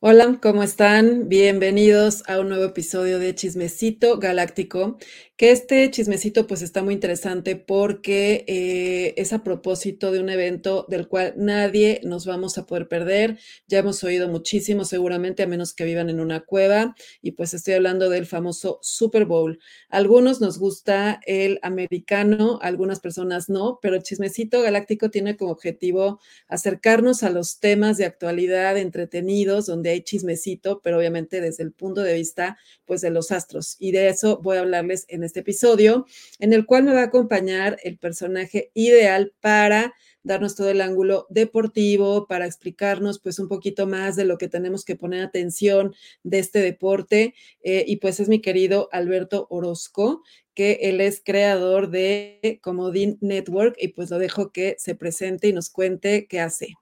Hola, ¿cómo están? Bienvenidos a un nuevo episodio de Chismecito Galáctico, que este chismecito pues está muy interesante porque eh, es a propósito de un evento del cual nadie nos vamos a poder perder. Ya hemos oído muchísimo seguramente, a menos que vivan en una cueva, y pues estoy hablando del famoso Super Bowl. algunos nos gusta el americano, algunas personas no, pero Chismecito Galáctico tiene como objetivo acercarnos a los temas de actualidad entretenidos, donde hay chismecito, pero obviamente desde el punto de vista pues de los astros. Y de eso voy a hablarles en este episodio, en el cual me va a acompañar el personaje ideal para darnos todo el ángulo deportivo, para explicarnos pues un poquito más de lo que tenemos que poner atención de este deporte. Eh, y pues es mi querido Alberto Orozco, que él es creador de Comodín Network y pues lo dejo que se presente y nos cuente qué hace.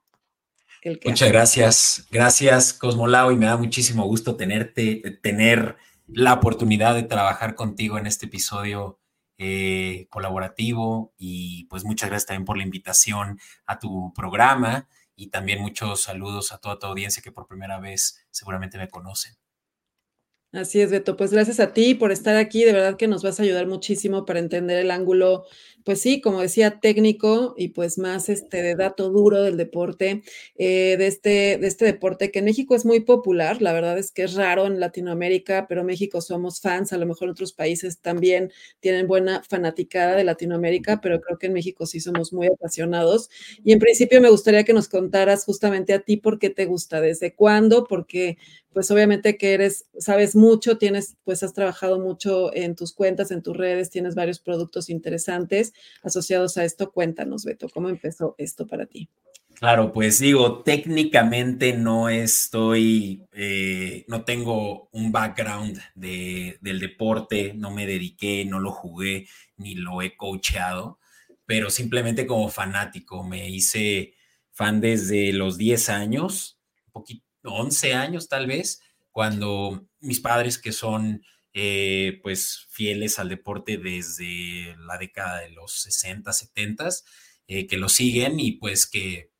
Muchas gracias. Gracias, Cosmolao, y me da muchísimo gusto tenerte, tener la oportunidad de trabajar contigo en este episodio eh, colaborativo. Y pues muchas gracias también por la invitación a tu programa y también muchos saludos a toda tu audiencia que por primera vez seguramente me conocen. Así es, Beto. Pues gracias a ti por estar aquí. De verdad que nos vas a ayudar muchísimo para entender el ángulo pues sí, como decía, técnico y pues más este de dato duro del deporte, eh, de, este, de este deporte que en México es muy popular, la verdad es que es raro en Latinoamérica, pero México somos fans, a lo mejor otros países también tienen buena fanaticada de Latinoamérica, pero creo que en México sí somos muy apasionados. Y en principio me gustaría que nos contaras justamente a ti por qué te gusta, desde cuándo, porque pues obviamente que eres, sabes mucho, tienes, pues has trabajado mucho en tus cuentas, en tus redes, tienes varios productos interesantes asociados a esto. Cuéntanos, Beto, ¿cómo empezó esto para ti? Claro, pues digo, técnicamente no estoy, eh, no tengo un background de, del deporte, no me dediqué, no lo jugué, ni lo he coacheado, pero simplemente como fanático, me hice fan desde los 10 años, un poquito, 11 años tal vez, cuando mis padres que son eh, pues fieles al deporte desde la década de los 60, 70, eh, que lo siguen y pues que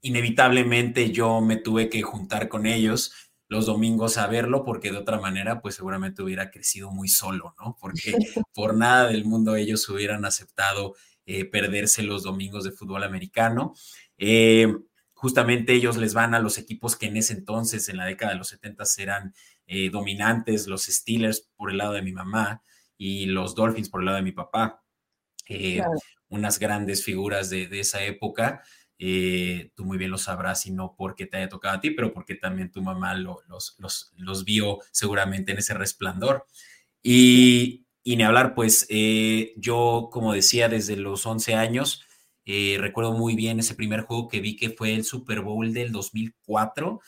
inevitablemente yo me tuve que juntar con ellos los domingos a verlo porque de otra manera pues seguramente hubiera crecido muy solo, ¿no? Porque por nada del mundo ellos hubieran aceptado eh, perderse los domingos de fútbol americano. Justamente ellos les van a los equipos que en ese entonces, en la década de los 70, eran eh, dominantes, los Steelers por el lado de mi mamá y los Dolphins por el lado de mi papá. Eh, unas grandes figuras de, esa época. Eh, tú muy bien lo sabrás y no porque te haya tocado a ti, pero porque también tu mamá los, los, vio seguramente en ese resplandor. Y, y ni hablar, pues yo, como decía, desde los 11 años, recuerdo muy bien ese primer juego que vi que fue el Super Bowl del 2004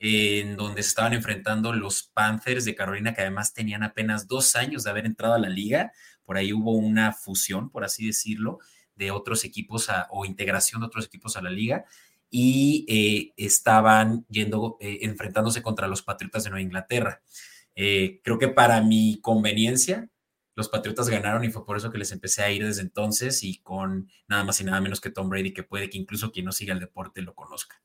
en donde se estaban enfrentando los Panthers de Carolina, que además tenían apenas dos años de haber entrado a la liga. Por ahí hubo una fusión, por así decirlo, de otros equipos o integración de otros equipos a la liga y eh, estaban yendo, eh, enfrentándose contra los Patriotas de Nueva Inglaterra. Eh, creo que para mi conveniencia, los Patriotas ganaron y fue por eso que les empecé a ir desde entonces y con nada más y nada menos que Tom Brady, que puede que incluso quien no siga el deporte lo conozca.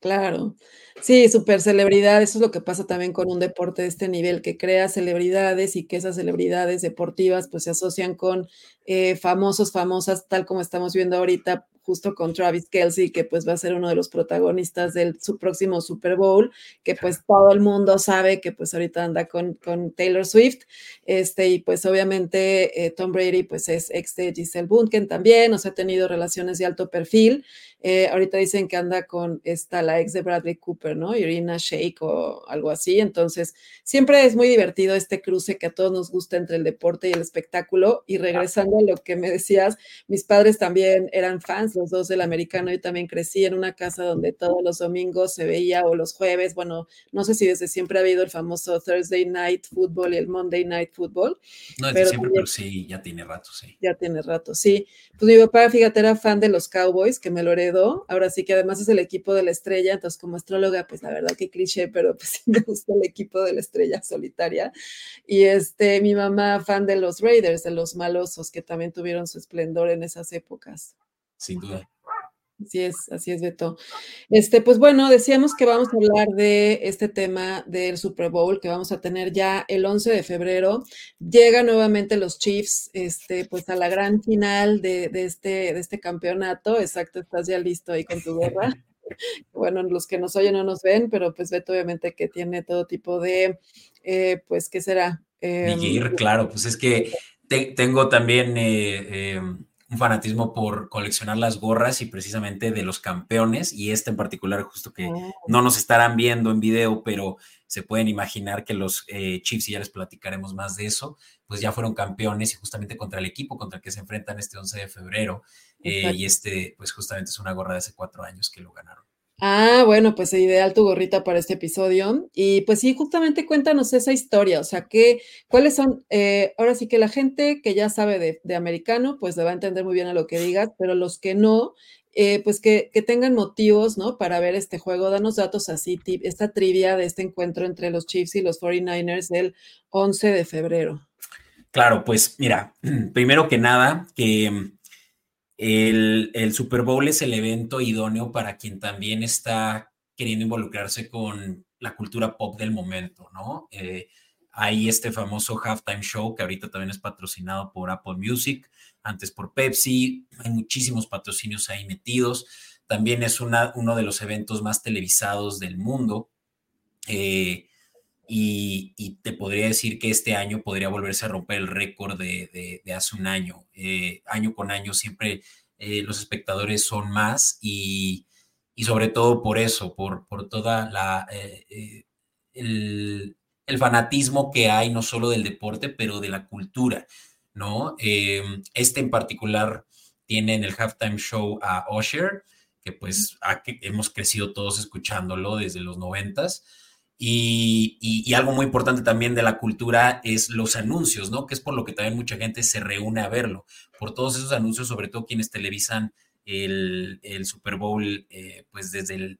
Claro. Sí, super celebridad. Eso es lo que pasa también con un deporte de este nivel, que crea celebridades y que esas celebridades deportivas pues se asocian con eh, famosos, famosas, tal como estamos viendo ahorita, justo con Travis Kelsey, que pues va a ser uno de los protagonistas del su próximo Super Bowl, que pues todo el mundo sabe que pues ahorita anda con, con Taylor Swift, este, y pues obviamente eh, Tom Brady pues es ex de Giselle Bunken también, o sea, ha tenido relaciones de alto perfil, eh, ahorita dicen que anda con esta, la ex de Bradley Cooper, ¿no? Irina Shake o algo así. Entonces, siempre es muy divertido este cruce que a todos nos gusta entre el deporte y el espectáculo. Y regresando a lo que me decías, mis padres también eran fans, los dos del americano. Yo también crecí en una casa donde todos los domingos se veía o los jueves, bueno, no sé si desde siempre ha habido el famoso Thursday Night Football y el Monday Night Football. No desde siempre, pero sí, ya tiene rato, sí. Ya tiene rato, sí. Pues mi papá, fíjate, era fan de los Cowboys, que me lo heredó Ahora sí que además es el equipo de la estrella, entonces como astróloga, pues la verdad que cliché, pero pues sí me gusta el equipo de la estrella solitaria. Y este, mi mamá fan de los Raiders, de los malosos, que también tuvieron su esplendor en esas épocas. Sin duda. Así es, así es, Beto. Este, pues bueno, decíamos que vamos a hablar de este tema del Super Bowl que vamos a tener ya el 11 de febrero. Llega nuevamente los Chiefs, este, pues a la gran final de, de este, de este campeonato. Exacto, estás ya listo ahí con tu gorra. Bueno, los que nos oyen no nos ven, pero pues Beto obviamente que tiene todo tipo de, eh, pues, ¿qué será? Eh, claro, pues es que tengo también... Eh, em, un fanatismo por coleccionar las gorras y precisamente de los campeones y este en particular justo que oh. no nos estarán viendo en video, pero se pueden imaginar que los eh, Chiefs, y ya les platicaremos más de eso, pues ya fueron campeones y justamente contra el equipo contra el que se enfrentan este 11 de febrero. Eh, y este, pues justamente es una gorra de hace cuatro años que lo ganaron. Ah, bueno, pues ideal tu gorrita para este episodio. Y pues sí, justamente cuéntanos esa historia, o sea, que, cuáles son, eh, ahora sí que la gente que ya sabe de, americano, pues le va a entender muy bien a lo que digas, pero los que no, eh, pues que, tengan motivos, ¿no? Para ver este juego, danos datos así, esta trivia de este encuentro entre los Chiefs y los 49ers del 11 de febrero. Claro, pues mira, primero que nada, que el, Super Bowl es el evento idóneo para quien también está queriendo involucrarse con la cultura pop del momento, ¿no? Eh, hay este famoso halftime show que ahorita también es patrocinado por Apple Music, antes por Pepsi, hay muchísimos patrocinios ahí metidos. También es uno de los eventos más televisados del mundo. Eh, y, te podría decir que este año podría volverse a romper el récord de, hace un año. Eh, año con año siempre eh, los espectadores son más y, sobre todo por eso, por, por toda la... Eh, el, fanatismo que hay no solo del deporte, pero de la cultura, ¿no? este en particular tiene en el halftime show a Usher, que pues hemos crecido todos escuchándolo desde los noventas. Y, algo muy importante también de la cultura es los anuncios, ¿no? Que es por lo que también mucha gente se reúne a verlo, por todos esos anuncios, sobre todo quienes televisan el, Super Bowl, eh, pues desde,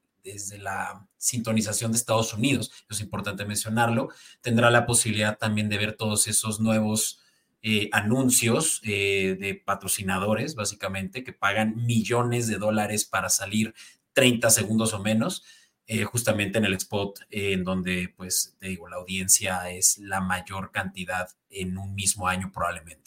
la sintonización de Estados Unidos, es importante mencionarlo, tendrá la posibilidad también de ver todos esos nuevos eh, anuncios eh, de patrocinadores, básicamente, que pagan millones de dólares para salir 30 segundos o menos eh, justamente en el spot eh, en donde, pues, te digo, la audiencia es la mayor cantidad en un mismo año probablemente.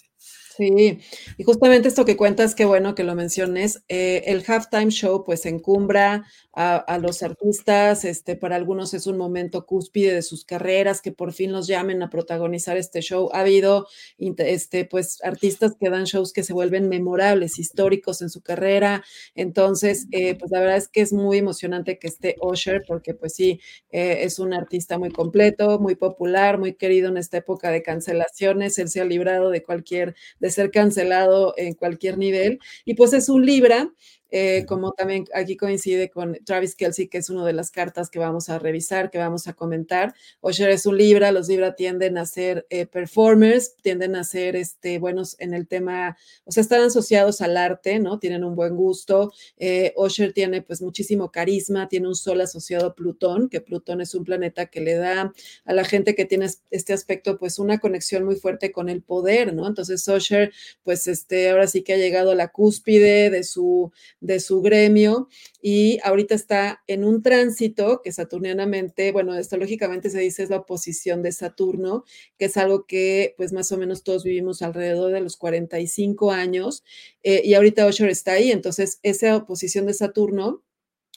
Sí, y justamente esto que cuentas, qué bueno que lo menciones, eh, el halftime show pues encumbra a, los artistas, este, para algunos es un momento cúspide de sus carreras, que por fin los llamen a protagonizar este show. Ha habido este, pues artistas que dan shows que se vuelven memorables, históricos en su carrera, entonces eh, pues la verdad es que es muy emocionante que esté Usher, porque pues sí, eh, es un artista muy completo, muy popular, muy querido en esta época de cancelaciones, él se ha librado de cualquier de ser cancelado en cualquier nivel. Y pues es un Libra, eh, como también aquí coincide con Travis Kelsey, que es una de las cartas que vamos a revisar, que vamos a comentar. Osher es un Libra, los Libra tienden a ser eh, performers, tienden a ser este, buenos en el tema, o sea, están asociados al arte, ¿no? Tienen un buen gusto. Eh, Osher tiene pues muchísimo carisma, tiene un sol asociado a Plutón, que Plutón es un planeta que le da a la gente que tiene este aspecto pues una conexión muy fuerte con el poder, ¿no? Entonces Osher pues este, ahora sí que ha llegado a la cúspide de su de su gremio y ahorita está en un tránsito que saturnianamente, bueno, astrológicamente se dice es la oposición de Saturno, que es algo que pues más o menos todos vivimos alrededor de los 45 años eh, y ahorita Osher está ahí, entonces esa oposición de Saturno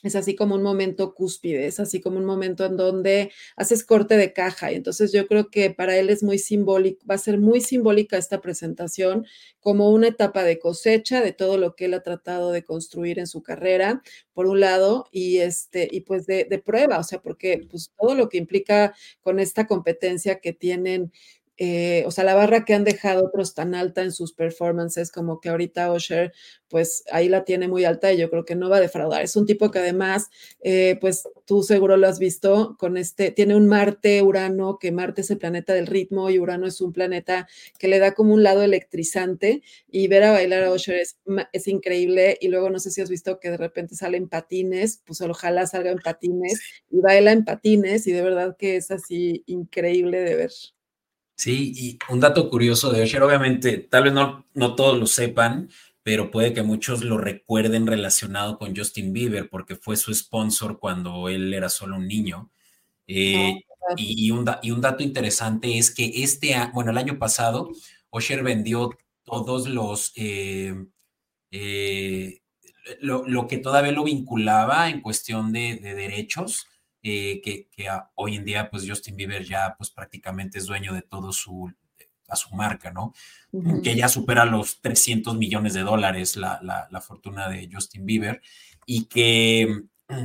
es así como un momento cúspide, es así como un momento en donde haces corte de caja. Y entonces yo creo que para él es muy simbólico, va a ser muy simbólica esta presentación como una etapa de cosecha de todo lo que él ha tratado de construir en su carrera, por un lado, y este, y pues de, prueba, o sea, porque pues todo lo que implica con esta competencia que tienen eh, o sea, la barra que han dejado otros tan alta en sus performances, como que ahorita Osher, pues ahí la tiene muy alta y yo creo que no va a defraudar. Es un tipo que además, eh, pues tú seguro lo has visto, con este, tiene un Marte, Urano, que Marte es el planeta del ritmo y Urano es un planeta que le da como un lado electrizante y ver a bailar a Osher es, es increíble y luego no sé si has visto que de repente sale en patines, pues ojalá salga en patines y baila en patines y de verdad que es así increíble de ver. Sí, y un dato curioso de Usher, obviamente, tal vez no, no todos lo sepan, pero puede que muchos lo recuerden relacionado con Justin Bieber, porque fue su sponsor cuando él era solo un niño. Eh, y, un y, un dato interesante es que este, bueno, el año pasado, Osher vendió todos los, eh, eh, lo, que todavía lo vinculaba en cuestión de, derechos, que, hoy en día, pues Justin Bieber ya, pues prácticamente es dueño de todo su, a su marca, ¿no? Que ya supera los 300 millones de dólares la, la, fortuna de Justin Bieber y que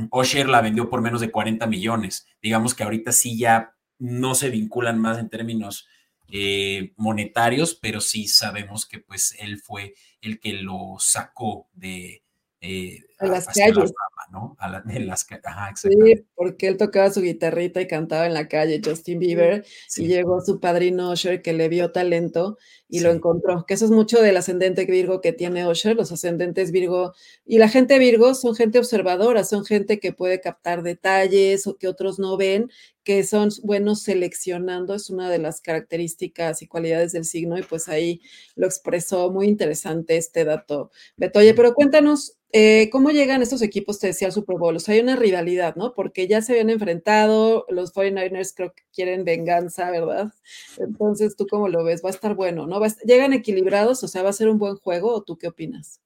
Osher la vendió por menos de 40 millones. Digamos que ahorita sí ya no se vinculan más en términos eh, monetarios, pero sí sabemos que pues él fue el que lo sacó de, eh, a las calles. ¿no? A las, sí, porque él tocaba su guitarrita y cantaba en la calle, Justin Bieber, y llegó su padrino Usher que le vio talento y lo encontró, que eso es mucho del ascendente Virgo que tiene Usher, los ascendentes Virgo, y la gente Virgo son gente observadora, son gente que puede captar detalles o que otros no ven, que son buenos seleccionando, es una de las características y cualidades del signo, y pues ahí lo expresó muy interesante este dato. Betoye, pero cuéntanos, eh, ¿Cómo llegan estos equipos, te decía, al Super Bowl? O sea, hay una rivalidad, ¿no? Porque ya se habían enfrentado, los 49ers creo que quieren venganza, ¿verdad? Entonces, ¿tú cómo lo ves? Va a estar bueno, ¿no? ¿Llegan equilibrados? O sea, ¿va a ser un buen juego o tú qué opinas?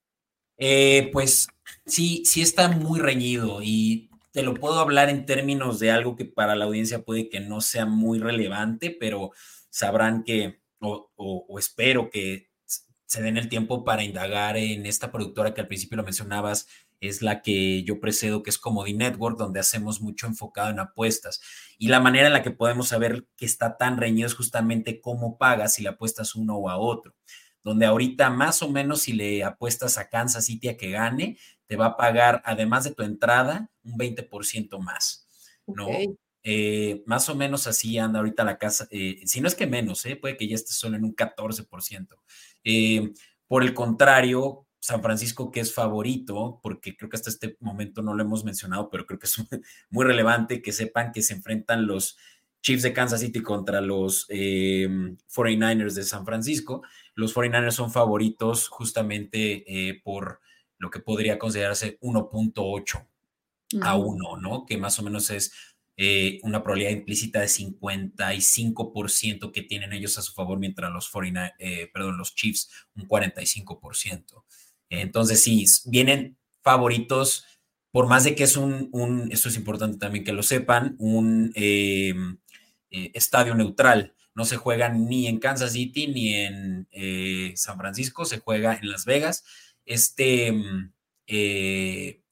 Eh, pues sí, sí está muy reñido y te lo puedo hablar en términos de algo que para la audiencia puede que no sea muy relevante, pero sabrán que, o espero que se den el tiempo para indagar en esta productora que al principio lo mencionabas, es la que yo precedo, que es Comedy Network, donde hacemos mucho enfocado en apuestas. Y la manera en la que podemos saber que está tan reñido es justamente cómo pagas si le apuestas uno o a otro. Donde ahorita más o menos si le apuestas a Kansas City a que gane, te va a pagar, además de tu entrada, un 20% más, ¿no? Eh, más o menos así anda ahorita la casa, eh, si no es que menos, eh, puede que ya esté solo en un 14%. Eh, por el contrario, San Francisco, que es favorito, porque creo que hasta este momento no lo hemos mencionado, pero creo que es muy relevante que sepan que se enfrentan los Chiefs de Kansas City contra los 49ers de San Francisco. Los 49ers son favoritos justamente por lo que podría considerarse 1.8 a 1, ¿no? Que más o menos es eh, una probabilidad implícita de 55% que tienen ellos a su favor, mientras los, eh, perdón, los Chiefs un 45%. Entonces, sí, vienen favoritos, por más de que es un, esto es importante también que lo sepan, un eh, estadio neutral. No se juega ni en Kansas City ni en San Francisco, se juega en Las Vegas. Este em,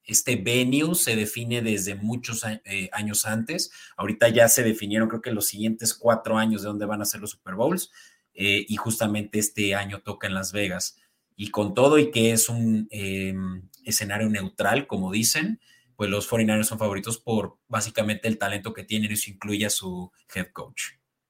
este venue se define desde muchos eh, años antes. Ahorita ya se definieron, creo que los siguientes cuatro años de dónde van a ser los Super Bowls. Eh, y justamente este año toca en Las Vegas. Y con todo y que es un em, escenario neutral, como dicen, pues los 49ers son favoritos por básicamente el talento que tienen. Eso incluye a su head coach.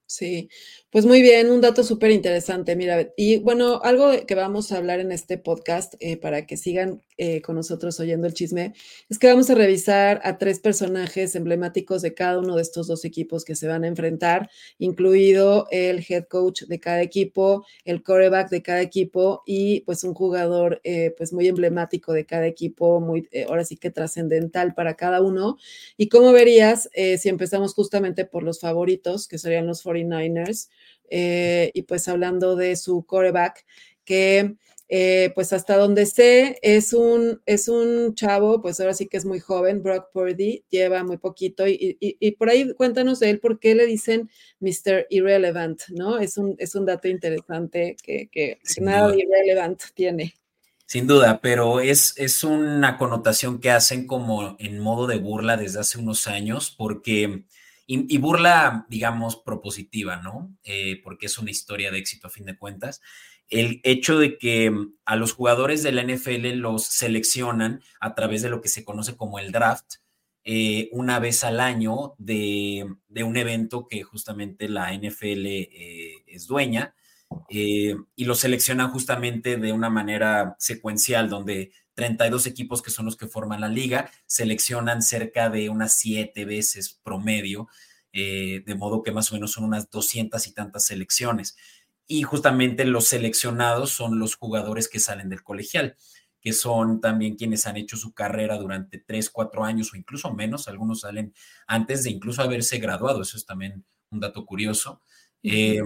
Sí, pues muy bien, un dato súper interesante, mira, y bueno, algo que vamos a hablar en este podcast eh, para que sigan eh, con nosotros oyendo el chisme, es que vamos a revisar a tres personajes emblemáticos de cada uno de estos dos equipos que se van a enfrentar, incluido el head coach de cada equipo, el coreback de cada equipo y pues un jugador eh, pues muy emblemático de cada equipo, muy, ahora sí que trascendental para cada uno. Y como verías, si empezamos justamente por los favoritos, que serían los 49ers, eh, y pues hablando de su coreback, que eh, pues hasta donde sé es un, es un chavo, pues ahora sí que es muy joven, Brock Purdy, lleva muy poquito y, y, por ahí cuéntanos de él por qué le dicen Mr. Irrelevant, ¿no? Es un, es un dato interesante que, que nada de irrelevant tiene. Sin duda, pero es, es una connotación que hacen como en modo de burla desde hace unos años, porque y, burla, digamos, propositiva, ¿no? Eh, porque es una historia de éxito a fin de cuentas. El hecho de que mm, a los jugadores de la NFL los seleccionan a través de lo que se conoce como el draft, eh, una vez al año de, un evento que justamente la NFL eh, es dueña, y los seleccionan justamente de una manera secuencial, donde 32 equipos que son los que forman la liga, seleccionan cerca de unas siete veces promedio, eh, de modo que más o menos son unas 200 y tantas selecciones. Y justamente los seleccionados son los jugadores que salen del colegial, que son también quienes han hecho su carrera durante tres, cuatro años o incluso menos, algunos salen antes de incluso haberse graduado, eso es también un dato curioso. Eh,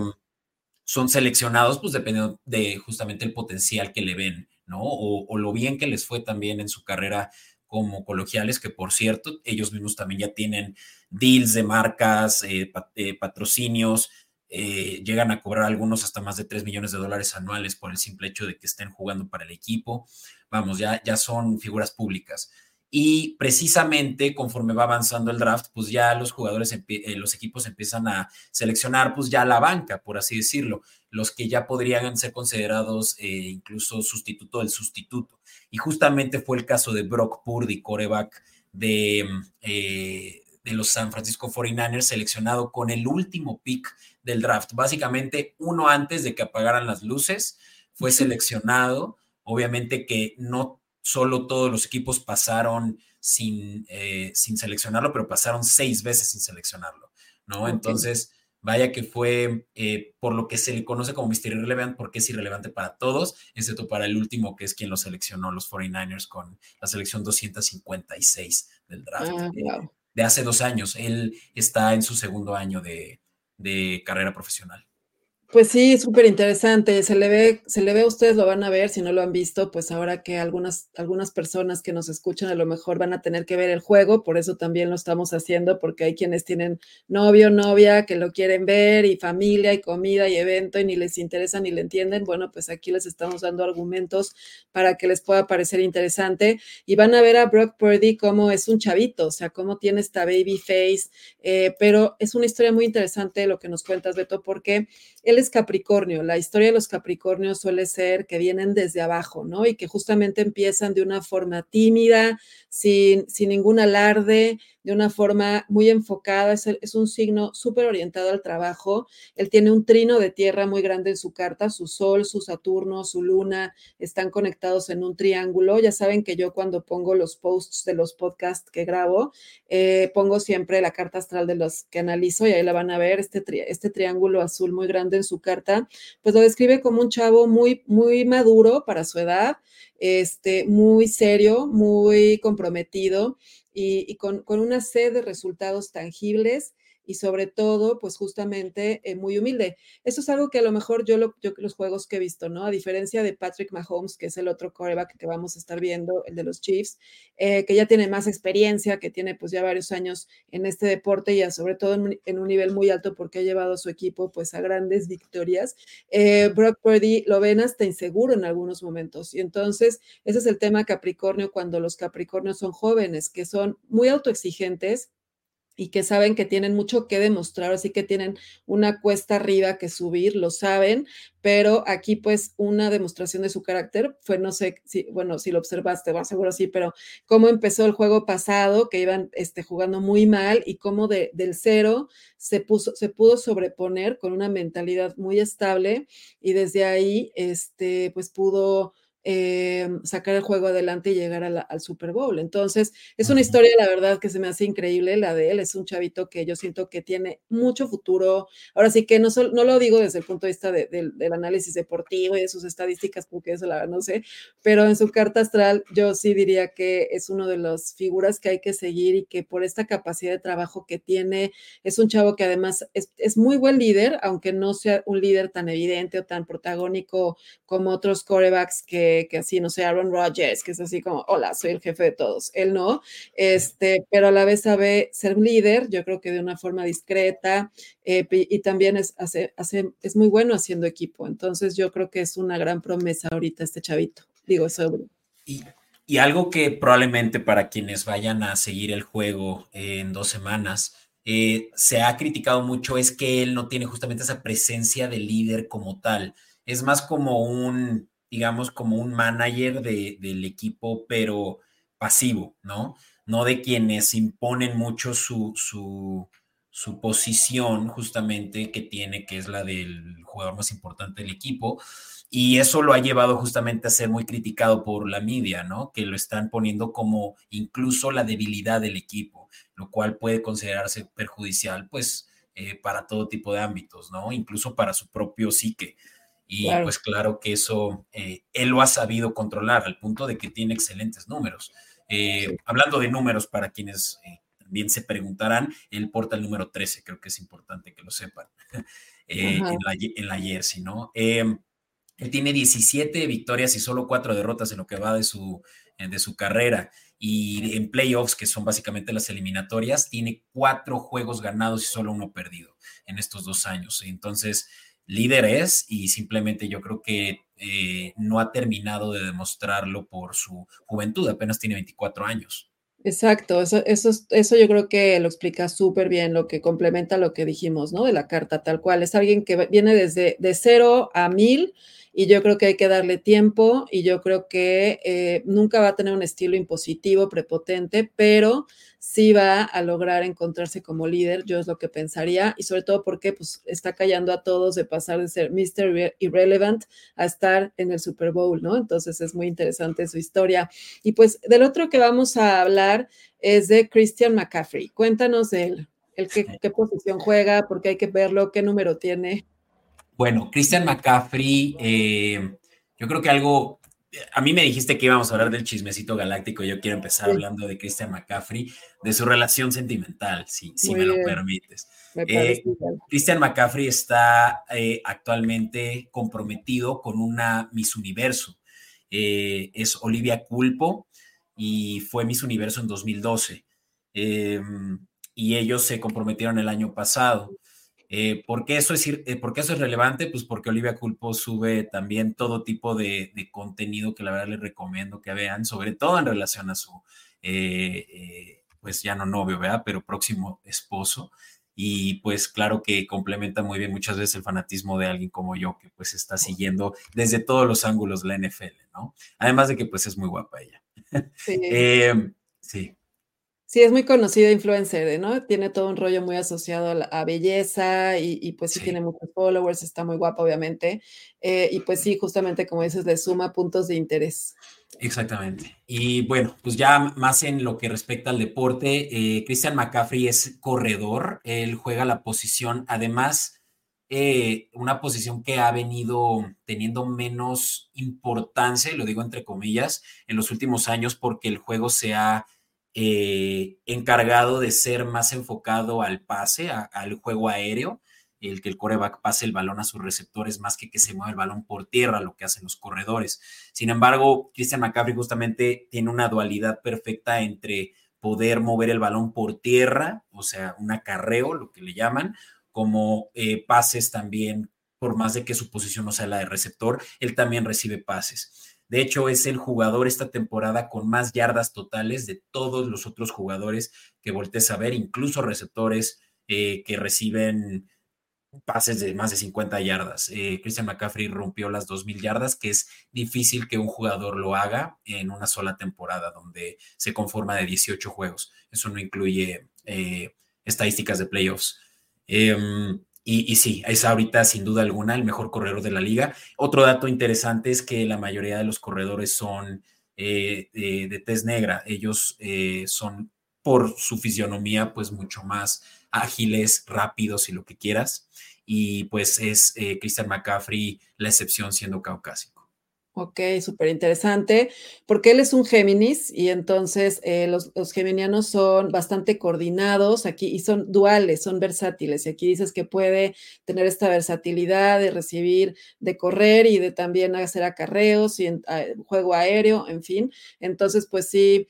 son seleccionados pues dependiendo de justamente el potencial que le ven, ¿no? O, lo bien que les fue también en su carrera como colegiales, que por cierto, ellos mismos también ya tienen deals de marcas, eh, eh, patrocinios, eh, llegan a cobrar algunos hasta más de 3 millones de dólares anuales por el simple hecho de que estén jugando para el equipo. Vamos, ya, ya son figuras públicas. Y precisamente conforme va avanzando el draft, pues ya los jugadores, eh, los equipos empiezan a seleccionar pues ya la banca, por así decirlo, los que ya podrían ser considerados eh, incluso sustituto del sustituto. Y justamente fue el caso de Brock Purdy, coreback de, de los San Francisco 49ers, seleccionado con el último pick del draft, básicamente uno antes de que apagaran las luces, fue seleccionado. Obviamente que no solo todos los equipos pasaron sin, eh, sin seleccionarlo, pero pasaron seis veces sin seleccionarlo, ¿no? Entonces, vaya que fue eh, por lo que se le conoce como Mister Irrelevant, porque es irrelevante para todos, excepto para el último, que es quien lo seleccionó, los 49ers, con la selección 256 del draft. Ah, eh, de hace dos años. Él está en su segundo año de, de carrera profesional. Pues sí, súper interesante. Se le ve, se le ve a ustedes, lo van a ver, si no lo han visto, pues ahora que algunas, algunas personas que nos escuchan a lo mejor van a tener que ver el juego, por eso también lo estamos haciendo, porque hay quienes tienen novio, novia, que lo quieren ver, y familia, y comida, y evento, y ni les interesa ni le entienden. Bueno, pues aquí les estamos dando argumentos para que les pueda parecer interesante. Y van a ver a Brock Purdy como es un chavito, o sea, cómo tiene esta baby face, eh, pero es una historia muy interesante lo que nos cuentas, Beto, porque él es Capricornio. La historia de los Capricornios suele ser que vienen desde abajo, ¿no? Y que justamente empiezan de una forma tímida, sin, sin ningún alarde, de una forma muy enfocada. Es, un signo súper orientado al trabajo. Él tiene un trino de tierra muy grande en su carta. Su Sol, su Saturno, su Luna están conectados en un triángulo. Ya saben que yo cuando pongo los posts de los podcasts que grabo, eh, pongo siempre la carta astral de los que analizo y ahí la van a ver. Este, este triángulo azul muy grande en su carta, pues lo describe como un chavo muy, muy maduro para su edad, este, muy serio, muy comprometido y, con, con, una sed de resultados tangibles y sobre todo, pues justamente eh, muy humilde. Eso es algo que a lo mejor yo, lo, yo los juegos que he visto, ¿no? A diferencia de Patrick Mahomes, que es el otro coreback que vamos a estar viendo, el de los Chiefs, eh, que ya tiene más experiencia, que tiene pues ya varios años en este deporte y ya sobre todo en, un nivel muy alto porque ha llevado a su equipo pues a grandes victorias. Eh, Brock Purdy lo ven hasta inseguro en algunos momentos. Y entonces, ese es el tema Capricornio cuando los Capricornios son jóvenes, que son muy autoexigentes y que saben que tienen mucho que demostrar, así que tienen una cuesta arriba que subir, lo saben, pero aquí pues una demostración de su carácter fue, no sé si, bueno, si lo observaste, va seguro sí, pero cómo empezó el juego pasado, que iban este, jugando muy mal y cómo de, del cero se, puso, se pudo sobreponer con una mentalidad muy estable y desde ahí, este, pues pudo eh, sacar el juego adelante y llegar al Super Bowl. Entonces, es una historia, la verdad, que se me hace increíble la de él. Es un chavito que yo siento que tiene mucho futuro. Ahora sí que no, no lo digo desde el punto de vista del análisis deportivo y de sus estadísticas, porque eso la no sé, pero en su carta astral yo sí diría que es uno de las figuras que hay que seguir y que por esta capacidad de trabajo que tiene, es un chavo que además es, es muy buen líder, aunque no sea un líder tan evidente o tan protagónico como otros corebacks que que, así, no sé, Aaron Rodgers, que es así como, hola, soy el jefe de todos. Él no, este, pero a la vez sabe ser líder, yo creo que de una forma discreta, eh, y también es, hace, hace, es muy bueno haciendo equipo. Entonces yo creo que es una gran promesa ahorita este chavito. Digo, sobre. Y, y algo que probablemente para quienes vayan a seguir el juego en dos semanas, eh, se ha criticado mucho es que él no tiene justamente esa presencia de líder como tal. Es más como un digamos, como un manager del equipo, pero pasivo, ¿no? No de quienes imponen mucho su, su, su, posición justamente que tiene, que es la del jugador más importante del equipo. Y eso lo ha llevado justamente a ser muy criticado por la media, ¿no? Que lo están poniendo como incluso la debilidad del equipo, lo cual puede considerarse perjudicial, pues, eh, para todo tipo de ámbitos, ¿no? Incluso para su propio psique. Y pues claro que eso eh, él lo ha sabido controlar al punto de que tiene excelentes números. Eh, hablando de números, para quienes también se preguntarán, él porta el número 13, creo que es importante que lo sepan, en, la, en la jersey, ¿no? Em, él tiene 17 victorias y solo 4 derrotas en lo que va de su, de su carrera. Y en playoffs, que son básicamente las eliminatorias, tiene cuatro juegos ganados y solo uno perdido en estos dos años. Entonces, líder es y simplemente yo creo que eh, no ha terminado de demostrarlo por su juventud, apenas tiene 24 años. Exacto, eso, eso, eso yo creo que lo explica súper bien, lo que complementa lo que dijimos, ¿no? De la carta, tal cual. Es alguien que viene desde de cero a mil y yo creo que hay que darle tiempo y yo creo que eh, nunca va a tener un estilo impositivo, prepotente, pero sí va a lograr encontrarse como líder, yo es lo que pensaría, y sobre todo porque pues, está callando a todos de pasar de ser Mr. Irrelevant a estar en el Super Bowl, ¿no? Entonces es muy interesante su historia. Y pues del otro que vamos a hablar es de Christian McCaffrey. Cuéntanos de él, el qué, qué posición juega, porque hay que verlo, qué número tiene. Bueno, Christian McCaffrey, eh, yo creo que algo, a mí me dijiste que íbamos a hablar del chismecito galáctico, yo quiero empezar hablando de Christian McCaffrey, de su relación sentimental, si, si me lo permites. Eh, Christian McCaffrey está eh, actualmente comprometido con una Miss Universo, es Olivia Culpo y fue Miss Universo en 2012. y ellos se comprometieron el año pasado. Eh, ¿por, qué eso es, eh, eso es relevante? Pues porque Olivia Culpo sube también todo tipo de, contenido que la verdad les recomiendo que vean, sobre todo en relación a su, eh, pues ya no novio, ¿verdad? Pero próximo esposo. Y pues claro que complementa muy bien muchas veces el fanatismo de alguien como yo, que pues está siguiendo desde todos los ángulos la NFL, ¿no? Además de que pues es muy guapa ella. Sí. sí. Sí, es muy conocida influencer, ¿no? Tiene todo un rollo muy asociado a, belleza y, pues sí, tiene muchos followers, está muy guapa, obviamente. Eh, y pues sí, justamente como dices, le suma puntos de interés. Exactamente. Y bueno, pues ya más en lo que respecta al deporte, eh, Christian McCaffrey es corredor, él juega la posición, además, eh, una posición que ha venido teniendo menos importancia, lo digo entre comillas, en los últimos años porque el juego se ha eh, encargado de ser más enfocado al pase, al juego aéreo, el que el coreback pase el balón a sus receptores más que que se mueva el balón por tierra, lo que hacen los corredores. Sin embargo, Christian McCaffrey justamente tiene una dualidad perfecta entre poder mover el balón por tierra, o sea, un acarreo, lo que le llaman, como eh, pases también, por más de que su posición no sea la de receptor, él también recibe pases. De hecho, es el jugador esta temporada con más yardas totales de todos los otros jugadores que voltees a ver, incluso receptores eh, que reciben pases de más de 50 yardas. Eh, Christian McCaffrey rompió las 2.000 yardas, que es difícil que un jugador lo haga en una sola temporada, donde se conforma de 18 juegos. Eso no incluye eh, estadísticas de playoffs. Y, sí, es ahorita sin duda alguna el mejor corredor de la liga. Otro dato interesante es que la mayoría de los corredores son eh, de, tez negra. Ellos eh, son por su fisionomía pues mucho más ágiles, rápidos y lo que quieras. Y pues es eh, Christian McCaffrey la excepción siendo caucásico. Ok, súper interesante, porque él es un Géminis y entonces eh, los, geminianos son bastante coordinados aquí y son duales, son versátiles. Y aquí dices que puede tener esta versatilidad de recibir, de correr y de también hacer acarreos y juego aéreo, en fin. Entonces, pues sí,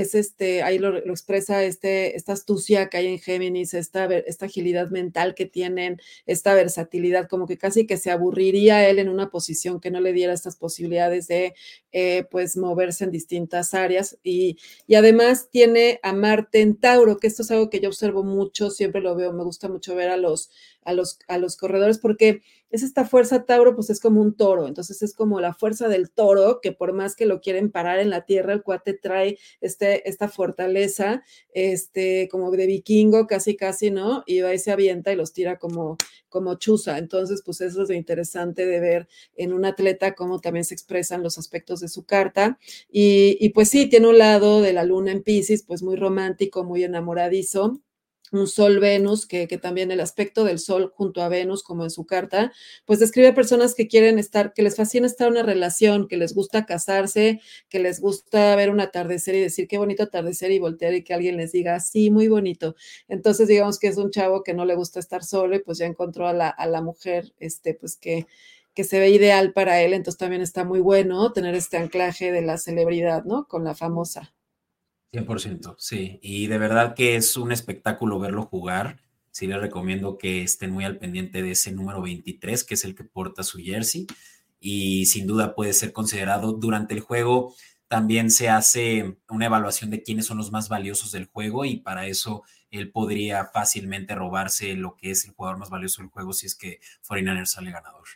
es este, ahí lo, expresa este, esta astucia que hay en Géminis, esta, esta agilidad mental que tienen, esta versatilidad, como que casi que se aburriría él en una posición que no le diera estas posibilidades de eh, pues moverse en distintas áreas. Y, y, además tiene a Marte en Tauro, que esto es algo que yo observo mucho, siempre lo veo, me gusta mucho ver a los, a los, a los corredores porque es esta fuerza Tauro, pues es como un toro, entonces es como la fuerza del toro, que por más que lo quieren parar en la tierra, el cuate trae este, esta fortaleza, este, como de vikingo, casi, casi, ¿no? Y va y se avienta y los tira como, como chuza. Entonces, pues eso es lo interesante de ver en un atleta cómo también se expresan los aspectos de su carta. Y, y pues sí, tiene un lado de la luna en Pisces, pues muy romántico, muy enamoradizo un Sol Venus, que, que, también el aspecto del Sol junto a Venus, como en su carta, pues describe personas que quieren estar, que les fascina estar en una relación, que les gusta casarse, que les gusta ver un atardecer y decir qué bonito atardecer y voltear y que alguien les diga, sí, muy bonito. Entonces, digamos que es un chavo que no le gusta estar solo y pues ya encontró a la, a la mujer, este, pues que que se ve ideal para él, entonces también está muy bueno tener este anclaje de la celebridad, ¿no? Con la famosa. 100%, sí. Y de verdad que es un espectáculo verlo jugar. Sí les recomiendo que estén muy al pendiente de ese número 23, que es el que porta su jersey. Y sin duda puede ser considerado durante el juego. También se hace una evaluación de quiénes son los más valiosos del juego y para eso él podría fácilmente robarse lo que es el jugador más valioso del juego si es que 49ers sale ganador.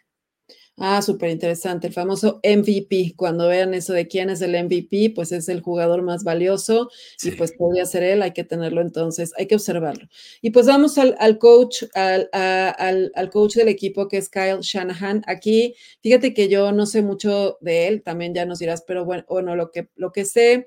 Ah, súper interesante, el famoso MVP. Cuando vean eso de quién es el MVP, pues es el jugador más valioso sí. y pues podría ser él, hay que tenerlo entonces, hay que observarlo. Y pues vamos al, al coach, al, a, al, al, coach del equipo que es Kyle Shanahan. Aquí, fíjate que yo no sé mucho de él, también ya nos dirás, pero bueno, bueno lo, que, lo que sé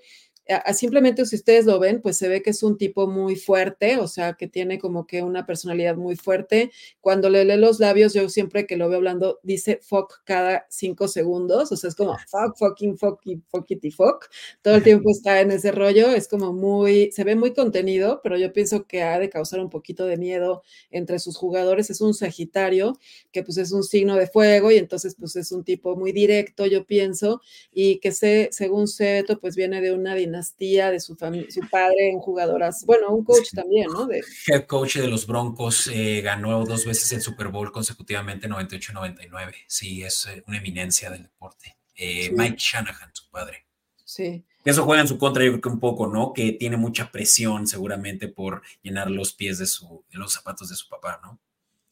simplemente si ustedes lo ven, pues se ve que es un tipo muy fuerte, o sea, que tiene como que una personalidad muy fuerte. Cuando le lee los labios, yo siempre que lo veo hablando, dice fuck cada cinco segundos, o sea, es como fuck, fucking, fucky, fuckity, fuck. Todo el tiempo está en ese rollo, es como muy, se ve muy contenido, pero yo pienso que ha de causar un poquito de miedo entre sus jugadores. Es un Sagitario, que pues es un signo de fuego y entonces pues es un tipo muy directo, yo pienso, y que se, según Seto, pues viene de una dinastía dinastía de su familia, su padre en jugadoras, bueno, un coach sí. también, ¿no? De... Head coach de los Broncos, eh, ganó dos veces el Super Bowl consecutivamente, 98-99. Sí, es eh, una eminencia del deporte. Eh, sí. Mike Shanahan, su padre. Sí. Eso juega en su contra, yo creo que un poco, ¿no? Que tiene mucha presión seguramente por llenar los pies de, su, de los zapatos de su papá, ¿no?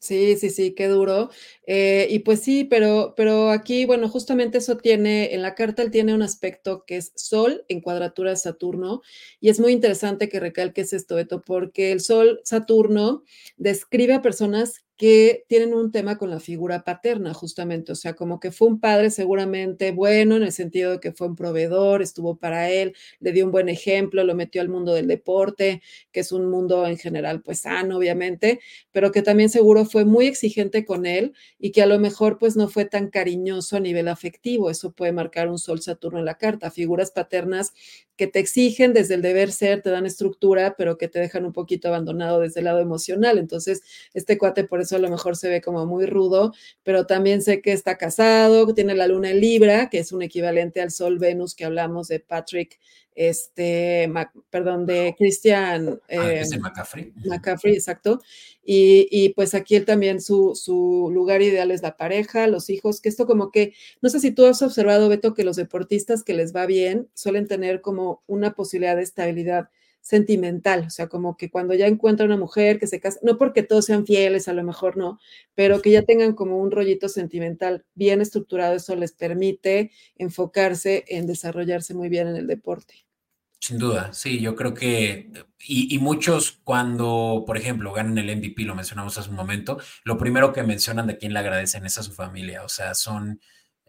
Sí, sí, sí, qué duro. Eh, y pues sí, pero, pero aquí, bueno, justamente eso tiene, en la carta él tiene un aspecto que es Sol en cuadratura Saturno, y es muy interesante que recalques esto, Beto, porque el Sol Saturno describe a personas que tienen un tema con la figura paterna, justamente, o sea, como que fue un padre seguramente bueno en el sentido de que fue un proveedor, estuvo para él, le dio un buen ejemplo, lo metió al mundo del deporte, que es un mundo en general, pues sano, obviamente, pero que también seguro fue muy exigente con él y que a lo mejor pues no fue tan cariñoso a nivel afectivo, eso puede marcar un sol Saturno en la carta, figuras paternas que te exigen desde el deber ser, te dan estructura, pero que te dejan un poquito abandonado desde el lado emocional, entonces este cuate por eso a lo mejor se ve como muy rudo, pero también sé que está casado, tiene la luna en Libra, que es un equivalente al Sol Venus que hablamos de Patrick, este, Mac, perdón, de Christian eh, ah, McCaffrey. McCaffrey, exacto. Y, y, pues aquí él también su, su lugar ideal es la pareja, los hijos, que esto como que, no sé si tú has observado, Beto, que los deportistas que les va bien suelen tener como una posibilidad de estabilidad sentimental, o sea, como que cuando ya encuentra una mujer que se casa, no porque todos sean fieles, a lo mejor no, pero que ya tengan como un rollito sentimental bien estructurado, eso les permite enfocarse en desarrollarse muy bien en el deporte. Sin duda, sí, yo creo que, y, muchos cuando, por ejemplo, ganan el MVP, lo mencionamos hace un momento, lo primero que mencionan de quién le agradecen es a su familia, o sea, son